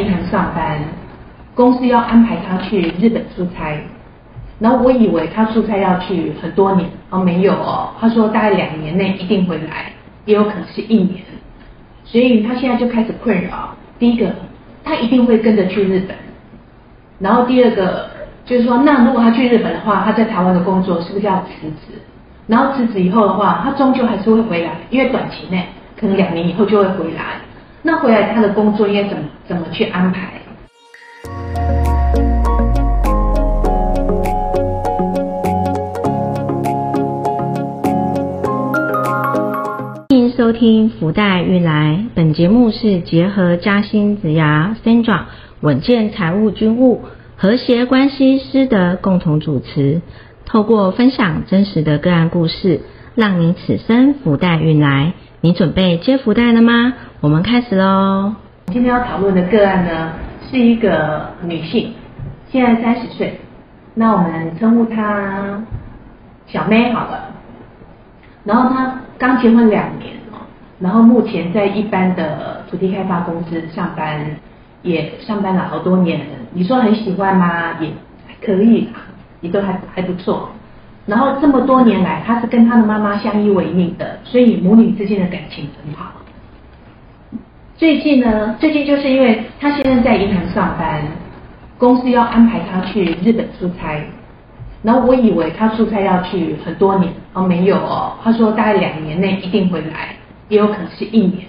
银行上班，公司要安排他去日本出差，然后我以为他出差要去很多年，哦没有哦，他说大概两年内一定回来，也有可能是一年，所以他现在就开始困扰。第一个，他一定会跟着去日本，然后第二个就是说，那如果他去日本的话，他在台湾的工作是不是要辞职？然后辞职以后的话，他终究还是会回来，因为短期内可能两年以后就会回来。那回来他的工作应该怎么怎么去安排？欢迎收听福袋运来，本节目是结合嘉兴子牙 Sandra 稳健财务军务和谐关系师的共同主持，透过分享真实的个案故事，让你此生福袋运来。你准备接福袋了吗？我们开始喽。今天要讨论的个案呢，是一个女性，现在三十岁，那我们称呼她小妹好了。然后她刚结婚两年哦，然后目前在一般的土地开发公司上班，也上班了好多年。你说很喜欢吗？也可以，也都还还不错。然后这么多年来，她是跟她的妈妈相依为命的，所以母女之间的感情很好。最近呢，最近就是因为他现在在银行上班，公司要安排他去日本出差，然后我以为他出差要去很多年，哦没有哦，他说大概两年内一定回来，也有可能是一年，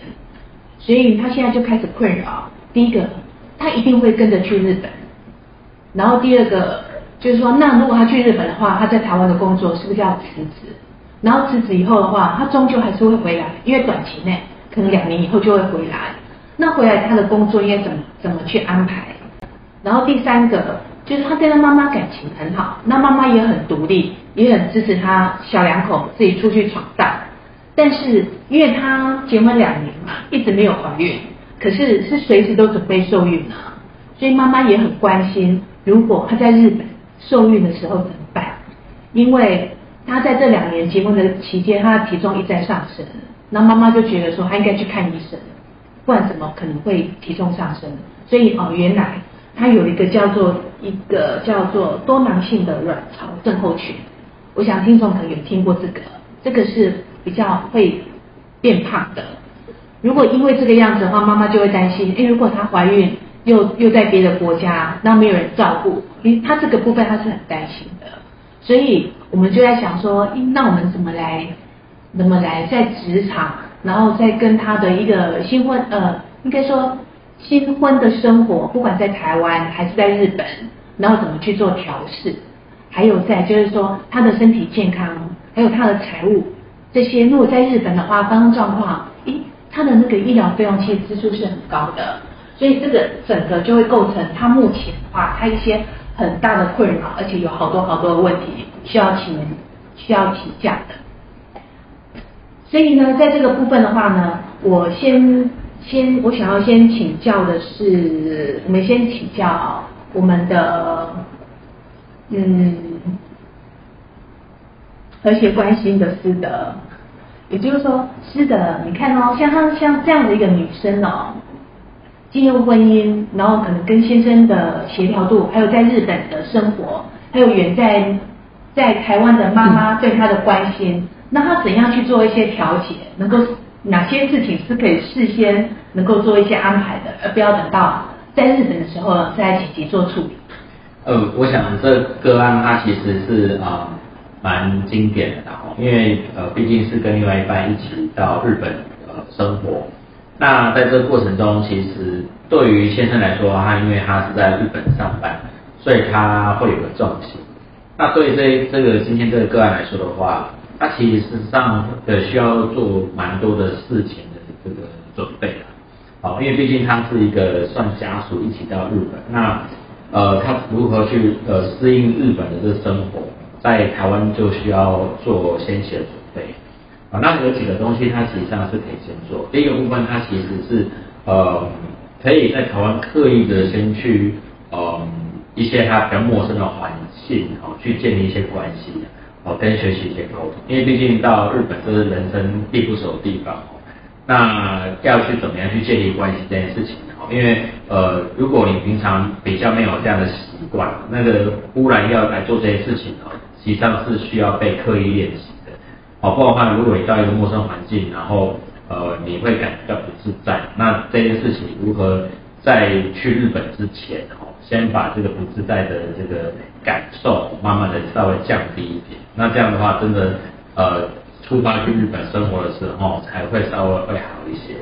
所以他现在就开始困扰。第一个，他一定会跟着去日本，然后第二个。就是说，那如果他去日本的话，他在台湾的工作是不是要辞职？然后辞职以后的话，他终究还是会回来，因为短期内可能两年以后就会回来。那回来他的工作应该怎么怎么去安排？然后第三个就是他跟他妈妈感情很好，那妈妈也很独立，也很支持他小两口自己出去闯荡。但是因为他结婚两年嘛，一直没有怀孕，可是是随时都准备受孕啊，所以妈妈也很关心，如果他在日本。受孕的时候怎么办？因为他在这两年结婚的期间，他的体重一再上升，那妈妈就觉得说他应该去看医生，不然怎么可能会体重上升？所以哦，原来他有一个叫做一个叫做多囊性的卵巢症候群。我想听众可能有听过这个，这个是比较会变胖的。如果因为这个样子的话，妈妈就会担心，哎，如果她怀孕。又又在别的国家，那没有人照顾，因为他这个部分她是很担心的，所以我们就在想说，那我们怎么来，怎么来在职场，然后再跟他的一个新婚，呃，应该说新婚的生活，不管在台湾还是在日本，然后怎么去做调试，还有在就是说他的身体健康，还有他的财务这些，如果在日本的话，发生状况，咦，他的那个医疗费用其实支出是很高的。所以这个整个就会构成他目前的话，他一些很大的困扰，而且有好多好多的问题需要请需要请假的。所以呢，在这个部分的话呢，我先先我想要先请教的是，我们先请教我们的嗯和谐关心的师德，也就是说师德，你看哦，像她像这样的一个女生哦。进入婚姻，然后可能跟先生的协调度，还有在日本的生活，还有远在在台湾的妈妈对他的关心，那他怎样去做一些调节？能够哪些事情是可以事先能够做一些安排的，而不要等到在日本的时候再紧急做处理？呃，我想这个案它其实是啊蛮经典的哦，因为呃毕竟是跟另外一半一起到日本呃生活。那在这个过程中，其实对于先生来说，他因为他是在日本上班，所以他会有个重心。那对这这个今天这个个案来说的话，他其实上的需要做蛮多的事情的这个准备了。好，因为毕竟他是一个算家属一起到日本，那呃他如何去呃适应日本的这个生活，在台湾就需要做先期的准备。啊，那有几个东西，它实上是可以先做。第一个部分，它其实是呃，可以在台湾刻意的先去呃一些他比较陌生的环境，哦，去建立一些关系，哦，跟学习一些沟通。因为毕竟到日本这是人生地不熟的地方，哦，那要去怎么样去建立关系这件事情，哦，因为呃，如果你平常比较没有这样的习惯，那个忽然要来做这些事情哦，实际上是需要被刻意练习的。哦，不然的话，如果你到一个陌生环境，然后呃，你会感觉到不自在，那这件事情如何在去日本之前哦，先把这个不自在的这个感受慢慢的稍微降低一点，那这样的话，真的呃，出发去日本生活的时候才会稍微会好一些。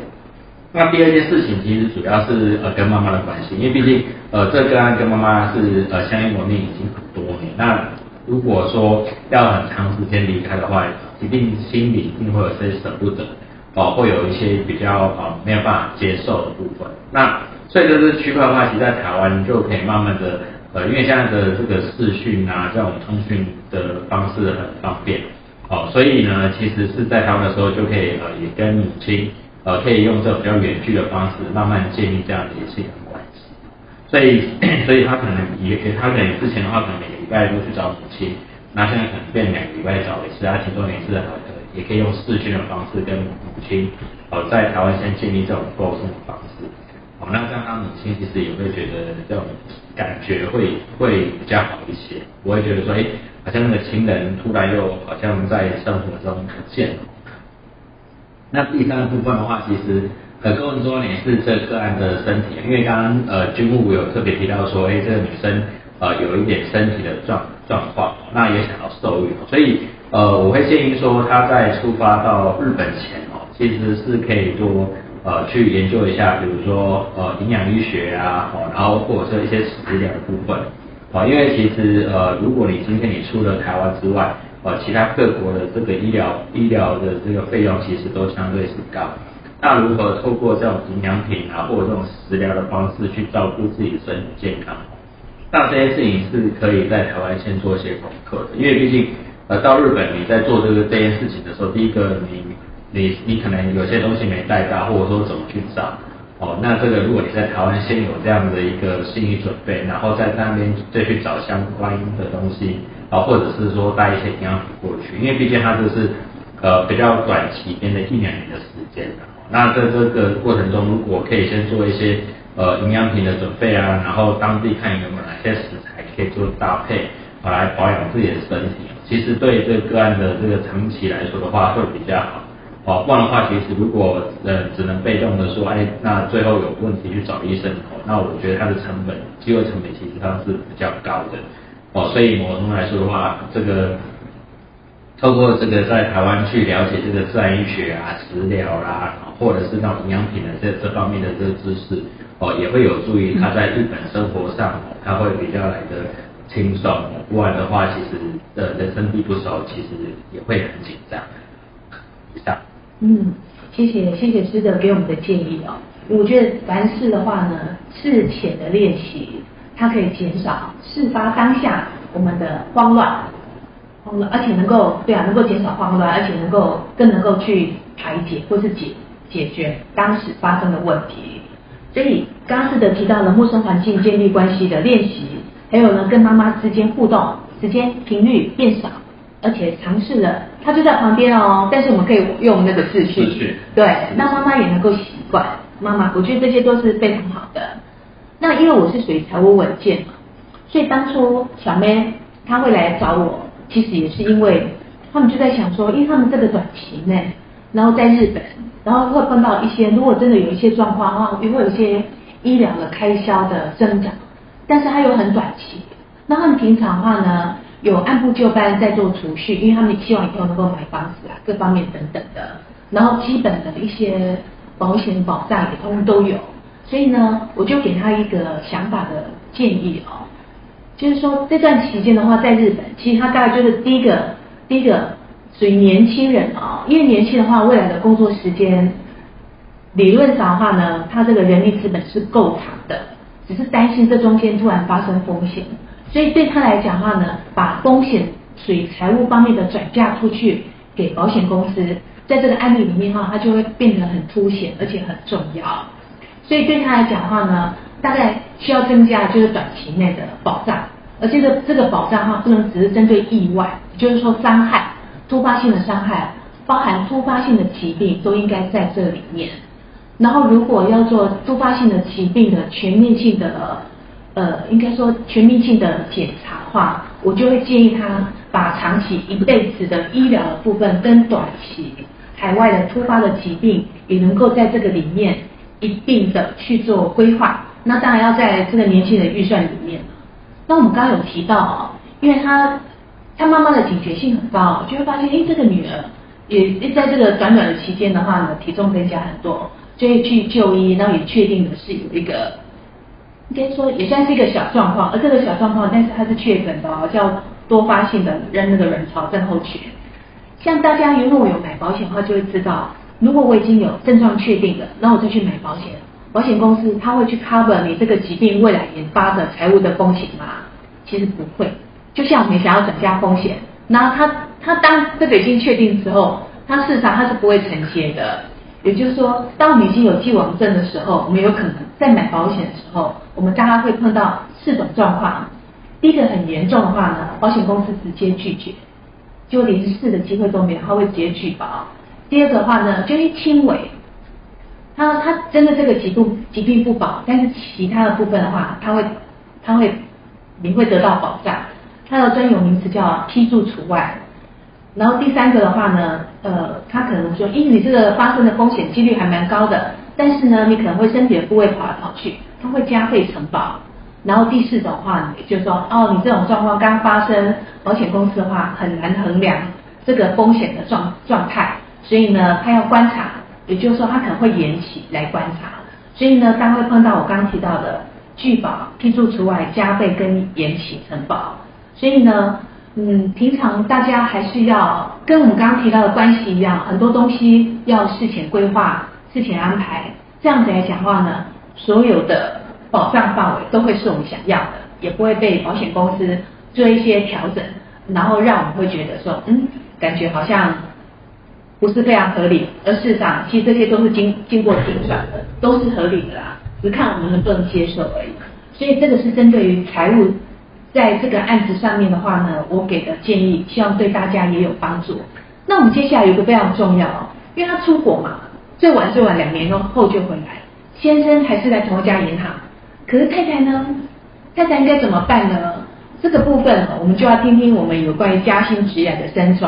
那第二件事情其实主要是呃跟妈妈的关系，因为毕竟呃这个案跟妈妈是呃相依为命已经很多年，那如果说要很长时间离开的话，一定心里一定会有些舍不得，哦会有一些比较呃没有办法接受的部分。那所以就是区块的话，其实在台湾就可以慢慢的呃，因为现在的这个视讯啊这种通讯的方式很方便，哦所以呢其实是在台湾的时候就可以呃也跟母亲。呃，可以用这种比较远距的方式，慢慢建立这样的一个关系。所以，所以他可能也，他可能之前的话，可能每个礼拜都去找母亲，那现在可能变两个礼拜找一次，他其中一次呃，也可以用视讯的方式跟母亲，呃，在台湾先建立这种沟通的方式。那这样他母亲其实也会觉得这种感觉会会比较好一些，不会觉得说，哎，好像那个情人突然又好像在生活中不见了。那第三部分的话，其实呃更重要点是这个案的身体，因为刚刚呃军务有特别提到说，哎这个女生呃有一点身体的状状况，那也想要受孕，所以呃我会建议说她在出发到日本前哦，其实是可以多呃去研究一下，比如说呃营养医学啊，哦然后或者是一些食疗的部分，哦因为其实呃如果你今天你出了台湾之外，呃，其他各国的这个医疗医疗的这个费用其实都相对是高。那如何透过这种营养品啊，或者这种食疗的方式去照顾自己的身体健康？那这些事情是可以在台湾先做一些功课的，因为毕竟呃到日本你在做这个这件事情的时候，第一个你你你可能有些东西没带到，或者说怎么去找？哦，那这个如果你在台湾先有这样的一个心理准备，然后在那边再去找相关的东西。啊，或者是说带一些营养品过去，因为毕竟它就是呃比较短期边的一两年的时间。那在这个过程中，如果可以先做一些呃营养品的准备啊，然后当地看有没有哪些食材可以做搭配，来保养自己的身体，其实对这个案的这个长期来说的话会比较好。哦，不然的话，其实如果呃只能被动的说，哎，那最后有问题去找医生，哦，那我觉得它的成本，机会成本其实它是比较高的。哦，所以某种来说的话，这个透过这个在台湾去了解这个自然医学啊、食疗啦，或者是那种营养品的这这方面的这个知识，哦，也会有助于他在日本生活上，他会比较来的轻松。不然的话，其实的人生地不熟，其实也会很紧张。以上。嗯，谢谢谢谢师德给我们的建议哦。我觉得凡事的话呢，事前的练习。它可以减少事发当下我们的慌乱，慌乱，而且能够对啊，能够减少慌乱，而且能够更能够去排解或是解解决当时发生的问题。所以刚刚师的提到了陌生环境建立关系的练习，还有呢跟妈妈之间互动时间频率变少，而且尝试了，他就在旁边哦，但是我们可以用那个秩序，对，那妈妈也能够习惯。妈妈，我觉得这些都是非常好的。那因为我是属于财务稳健嘛，所以当初小妹她会来找我，其实也是因为他们就在想说，因为他们这个短期内，然后在日本，然后会碰到一些，如果真的有一些状况的话，也会有一些医疗的开销的增长，但是它又很短期。那他们平常的话呢，有按部就班在做储蓄，因为他们希望以后能够买房子啊，各方面等等的，然后基本的一些保险保障也通通都有。所以呢，我就给他一个想法的建议哦，就是说这段期间的话，在日本，其实他大概就是第一个，第一个属于年轻人啊，因为年轻的话，未来的工作时间理论上的话呢，他这个人力资本是够长的，只是担心这中间突然发生风险，所以对他来讲的话呢，把风险属于财务方面的转嫁出去给保险公司，在这个案例里面的话，它就会变得很凸显，而且很重要。所以对他来讲的话呢，大概需要增加就是短期内的保障，而这个这个保障哈不能只是针对意外，就是说伤害、突发性的伤害，包含突发性的疾病都应该在这里面。然后如果要做突发性的疾病的全面性的，呃，应该说全面性的检查的话，我就会建议他把长期一辈子的医疗的部分跟短期海外的突发的疾病也能够在这个里面一并的去做规划。那当然要在这个年轻人预算里面。那我们刚刚有提到啊，因为他他妈妈的警觉性很高，就会发现，哎，这个女儿也在这个短短的期间的话呢，体重增加很多。就会去就医，然后也确定的是有一个，应该说也算是一个小状况，而这个小状况，但是它是确诊的，叫多发性的人那个卵巢症候群。像大家如果有买保险的话，就会知道，如果我已经有症状确定了，然后我再去买保险，保险公司他会去 cover 你这个疾病未来引发的财务的风险吗？其实不会。就像我们想要转嫁风险，那他他当这个已经确定之后，他事实上他是不会承接的。也就是说，当我们已经有既往症的时候，我们有可能在买保险的时候，我们大概会碰到四种状况。第一个很严重的话呢，保险公司直接拒绝，就连试的机会都没有，他会直接拒保。第二个的话呢，就是轻微，他他真的这个疾病疾病不保，但是其他的部分的话，他会他会你会得到保障，它的专有名词叫批注除外。然后第三个的话呢，呃，他可能说，因为你这个发生的风险几率还蛮高的，但是呢，你可能会身体的部位跑来跑去，他会加倍承保。然后第四种话呢，就是说，哦，你这种状况刚发生，保险公司的话很难衡量这个风险的状状态，所以呢，他要观察，也就是说，他可能会延期来观察。所以呢，当会碰到我刚刚提到的拒保、批注除外、加倍跟延期承保，所以呢。嗯，平常大家还是要跟我们刚刚提到的关系一样，很多东西要事前规划、事前安排，这样子来讲话呢，所有的保障范围都会是我们想要的，也不会被保险公司做一些调整，然后让我们会觉得说，嗯，感觉好像不是非常合理，而事实上，其实这些都是经经过精算的，都是合理的啦，只看我们能不能接受而已。所以这个是针对于财务。在这个案子上面的话呢，我给的建议，希望对大家也有帮助。那我们接下来有个非常重要哦，因为他出国嘛，最晚最晚两年后就回来。先生还是在同一家银行，可是太太呢？太太应该怎么办呢？这个部分我们就要听听我们有关于加薪职业的申诉。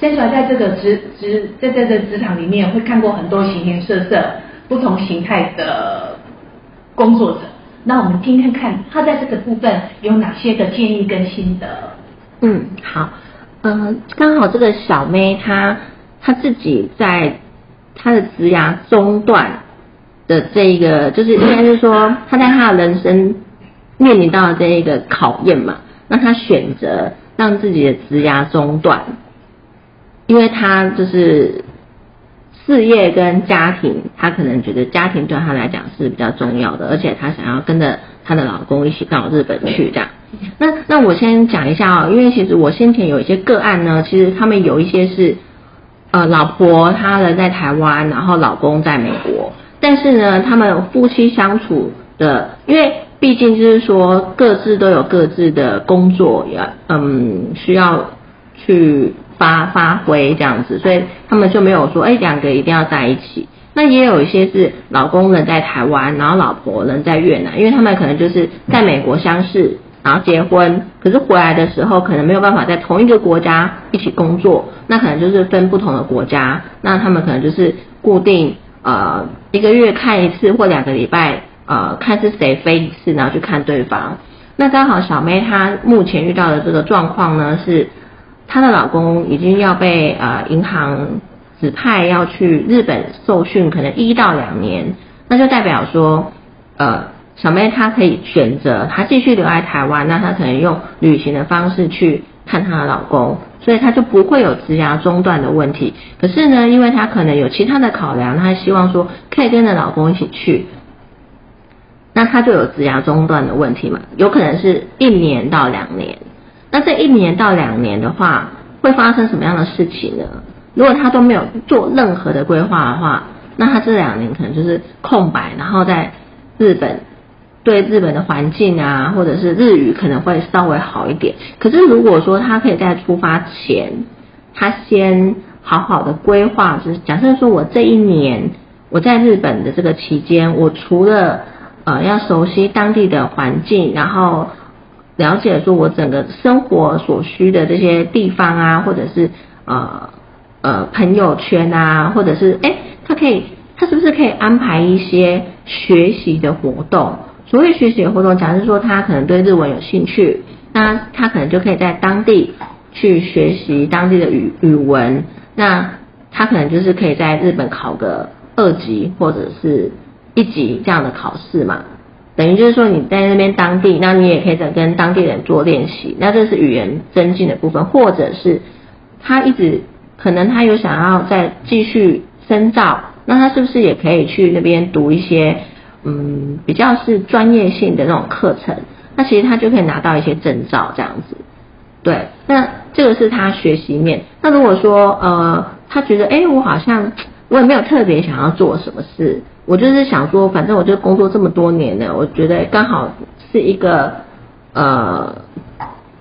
申诉在这个职职在这个职场里面，会看过很多形形色色、不同形态的工作者。那我们听听看，他在这个部分有哪些的建议跟心得？嗯，好，嗯，刚好这个小妹她她自己在她的职涯中断的这一个，就是应该是说她在她的人生面临到这一个考验嘛，那她选择让自己的职涯中断，因为她就是。事业跟家庭，她可能觉得家庭对她来讲是比较重要的，而且她想要跟着她的老公一起到日本去这样。那那我先讲一下啊，因为其实我先前有一些个案呢，其实他们有一些是呃老婆她人在台湾，然后老公在美国，但是呢，他们夫妻相处的，因为毕竟就是说各自都有各自的工作要嗯需要去。发发挥这样子，所以他们就没有说，哎，两个一定要在一起。那也有一些是老公人在台湾，然后老婆人在越南，因为他们可能就是在美国相识，然后结婚，可是回来的时候可能没有办法在同一个国家一起工作，那可能就是分不同的国家，那他们可能就是固定呃一个月看一次或两个礼拜呃看是谁飞一次，然后去看对方。那刚好小妹她目前遇到的这个状况呢是。她的老公已经要被呃银行指派要去日本受训，可能一到两年，那就代表说，呃，小妹她可以选择她继续留在台湾，那她可能用旅行的方式去看她的老公，所以他就不会有职涯中断的问题。可是呢，因为他可能有其他的考量，他希望说可以跟着老公一起去，那他就有职涯中断的问题嘛？有可能是一年到两年。那这一年到两年的话，会发生什么样的事情呢？如果他都没有做任何的规划的话，那他这两年可能就是空白，然后在日本对日本的环境啊，或者是日语可能会稍微好一点。可是如果说他可以在出发前，他先好好的规划，就是假设说我这一年我在日本的这个期间，我除了呃要熟悉当地的环境，然后了解说我整个生活所需的这些地方啊，或者是呃呃朋友圈啊，或者是哎，他可以他是不是可以安排一些学习的活动？所谓学习活动，假如说他可能对日文有兴趣，那他可能就可以在当地去学习当地的语语文，那他可能就是可以在日本考个二级或者是一级这样的考试嘛。等于就是说你在那边当地，那你也可以在跟当地人做练习，那这是语言增进的部分，或者是他一直可能他有想要再继续深造，那他是不是也可以去那边读一些？嗯，比较是专业性的那种课程，那其实他就可以拿到一些证照这样子。对，那这个是他学习面。那如果说呃，他觉得哎，我好像我也没有特别想要做什么事，我就是想说，反正我就工作这么多年了，我觉得刚好是一个呃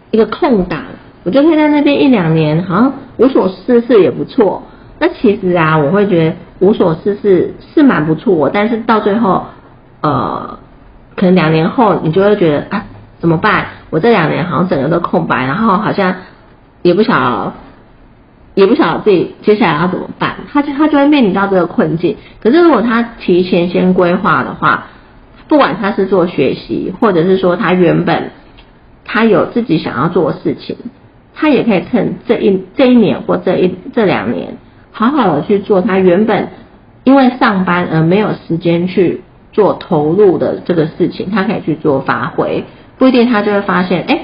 一个空档，我就可以在那边一两年，好像无所事事也不错。那其实啊，我会觉得无所事事是蛮不错，但是到最后。呃，可能两年后你就会觉得啊，怎么办？我这两年好像整个都空白，然后好像也不晓也不晓得自己接下来要怎么办。他就他就会面临到这个困境。可是如果他提前先规划的话，不管他是做学习，或者是说他原本他有自己想要做的事情，他也可以趁这一这一年或这一这两年，好好的去做他原本因为上班而没有时间去。做投入的这个事情，他可以去做发挥，不一定他就会发现，哎，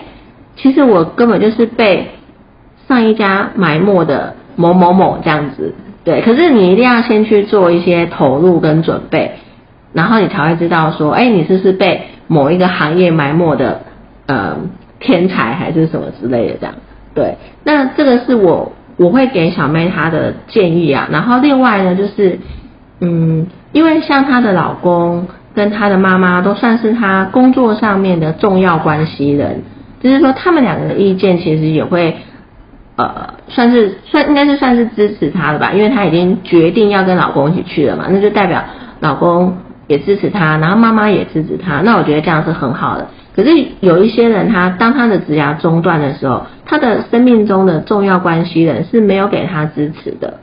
其实我根本就是被上一家埋没的某某某这样子，对。可是你一定要先去做一些投入跟准备，然后你才会知道说，哎，你是不是被某一个行业埋没的呃天才还是什么之类的这样，对。那这个是我我会给小妹她的建议啊，然后另外呢就是。嗯，因为像她的老公跟她的妈妈都算是她工作上面的重要关系人，就是说他们两个的意见其实也会，呃，算是算应该是算是支持她的吧，因为她已经决定要跟老公一起去了嘛，那就代表老公也支持她，然后妈妈也支持她，那我觉得这样是很好的。可是有一些人，他当他的职涯中断的时候，他的生命中的重要关系人是没有给他支持的。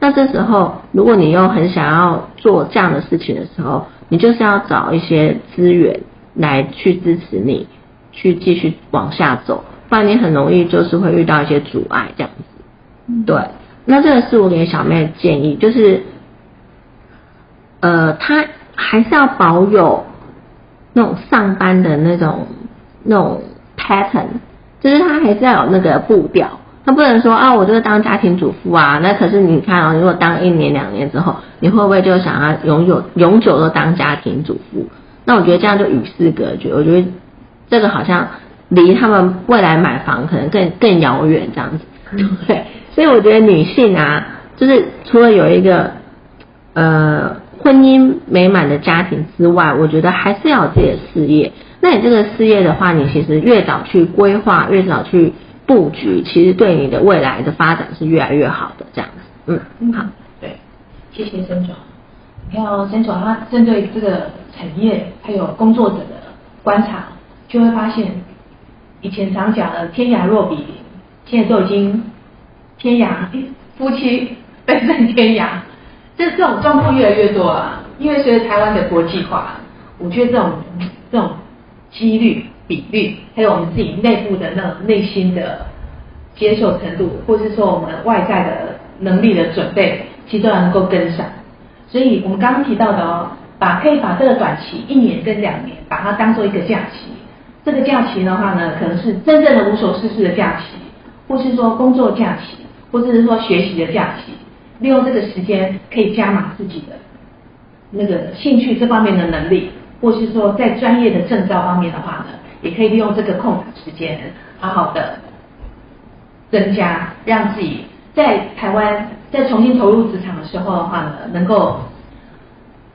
那这时候，如果你又很想要做这样的事情的时候，你就是要找一些资源来去支持你，去继续往下走，不然你很容易就是会遇到一些阻碍这样子。对，那这个是我给小妹的建议，就是，呃，她还是要保有那种上班的那种那种 pattern，就是她还是要有那个步调。他不能说啊，我就是当家庭主妇啊。那可是你看啊，如果当一年两年之后，你会不会就想要永久永久都当家庭主妇？那我觉得这样就与世隔绝。我觉得这个好像离他们未来买房可能更更遥远这样子。对，所以我觉得女性啊，就是除了有一个呃婚姻美满的家庭之外，我觉得还是要有自己的事业。那你这个事业的话，你其实越早去规划，越早去。布局其实对你的未来的发展是越来越好的，这样子，嗯，好，对，谢谢申总。你看哦，申总他针对这个产业还有工作者的观察，就会发现，以前常讲的天涯若比邻，现在都已经天涯夫妻奔向天涯，这这种状况越来越多了。因为随着台湾的国际化，我觉得这种这种几率。比率，还有我们自己内部的那种内心的接受程度，或是说我们外在的能力的准备，其实都能够跟上。所以我们刚刚提到的哦，把可以把这个短期一年跟两年，把它当做一个假期。这个假期的话呢，可能是真正的无所事事的假期，或是说工作假期，或者是说学习的假期。利用这个时间，可以加码自己的那个兴趣这方面的能力，或是说在专业的证照方面的话呢。也可以利用这个空档时间，好好的增加，让自己在台湾再重新投入职场的时候的话呢，能够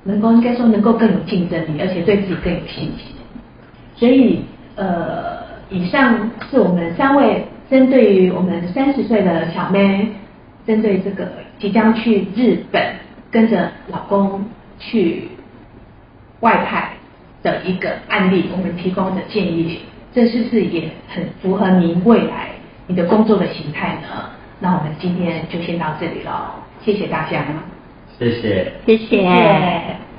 能够应该说能够更有竞争力，而且对自己更有信心。所以呃，以上是我们三位针对于我们三十岁的小妹，针对这个即将去日本跟着老公去外派的一个案例，我们提供的建议，这是不是也很符合您未来你的工作的形态呢？那我们今天就先到这里了，谢谢大家，谢谢。谢谢谢